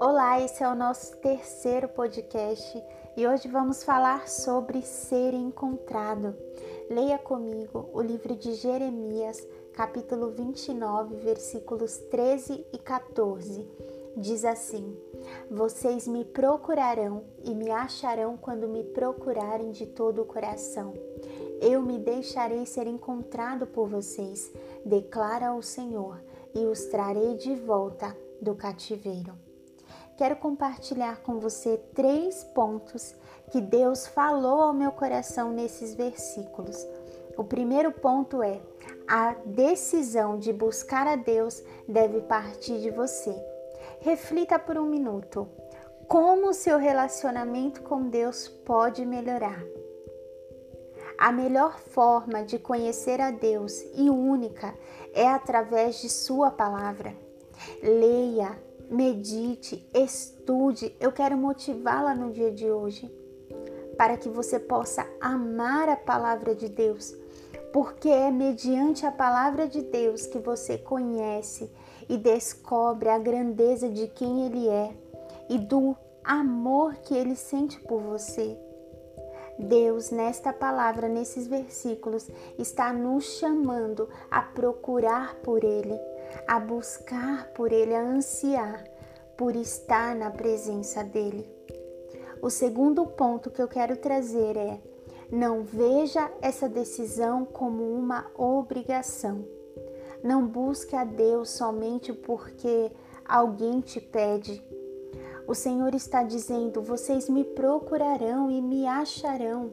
Olá, esse é o nosso terceiro podcast e hoje vamos falar sobre ser encontrado. Leia comigo o livro de Jeremias, capítulo 29, versículos 13 e 14. Diz assim: Vocês me procurarão e me acharão quando me procurarem de todo o coração. Eu me deixarei ser encontrado por vocês, declara o Senhor, e os trarei de volta do cativeiro quero compartilhar com você três pontos que Deus falou ao meu coração nesses versículos. O primeiro ponto é: a decisão de buscar a Deus deve partir de você. Reflita por um minuto. Como o seu relacionamento com Deus pode melhorar? A melhor forma de conhecer a Deus e única é através de Sua palavra. Leia, medite, estude. Eu quero motivá-la no dia de hoje para que você possa amar a palavra de Deus, porque é mediante a palavra de Deus que você conhece e descobre a grandeza de quem Ele é e do amor que Ele sente por você. Deus, nesta palavra, nesses versículos, está nos chamando a procurar por Ele, a buscar por Ele, a ansiar por estar na presença dEle. O segundo ponto que eu quero trazer é: não veja essa decisão como uma obrigação. Não busque a Deus somente porque alguém te pede. O Senhor está dizendo: vocês me procurarão e me acharão.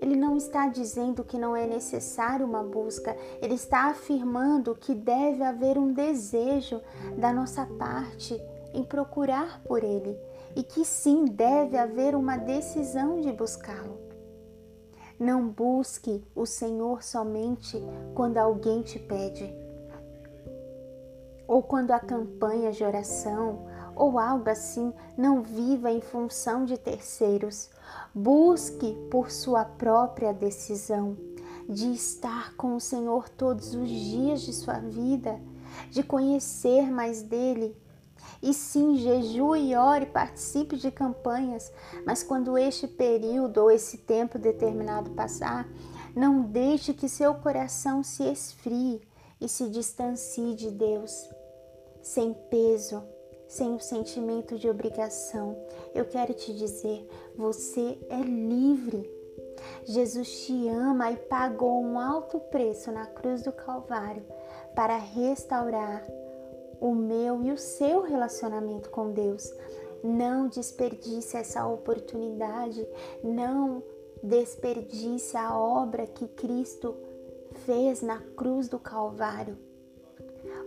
Ele não está dizendo que não é necessário uma busca, ele está afirmando que deve haver um desejo da nossa parte em procurar por ele e que sim deve haver uma decisão de buscá-lo. Não busque o Senhor somente quando alguém te pede, ou quando a campanha de oração ou algo assim, não viva em função de terceiros. Busque por sua própria decisão de estar com o Senhor todos os dias de sua vida, de conhecer mais dele. E sim, jejue e ore, participe de campanhas, mas quando este período ou esse tempo determinado passar, não deixe que seu coração se esfrie e se distancie de Deus, sem peso, sem o sentimento de obrigação. Eu quero te dizer, você é livre. Jesus te ama e pagou um alto preço na cruz do Calvário para restaurar o meu e o seu relacionamento com Deus. Não desperdice essa oportunidade, não desperdice a obra que Cristo fez na cruz do Calvário.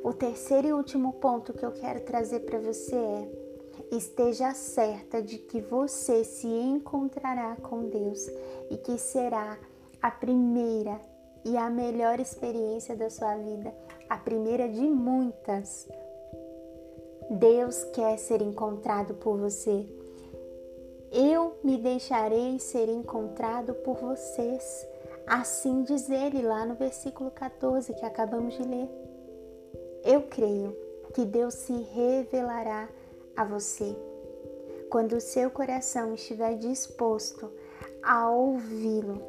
O terceiro e último ponto que eu quero trazer para você é: esteja certa de que você se encontrará com Deus e que será a primeira e a melhor experiência da sua vida, a primeira de muitas. Deus quer ser encontrado por você. Eu me deixarei ser encontrado por vocês. Assim diz ele lá no versículo 14 que acabamos de ler. Eu creio que Deus se revelará a você quando o seu coração estiver disposto a ouvi-lo,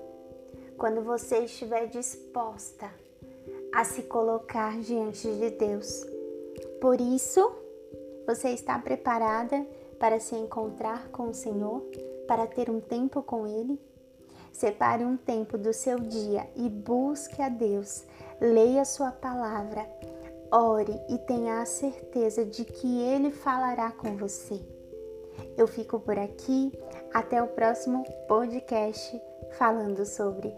quando você estiver disposta a se colocar diante de Deus. Por isso, você está preparada para se encontrar com o Senhor, para ter um tempo com Ele? Separe um tempo do seu dia e busque a Deus. Leia Sua palavra Ore e tenha a certeza de que Ele falará com você. Eu fico por aqui. Até o próximo podcast falando sobre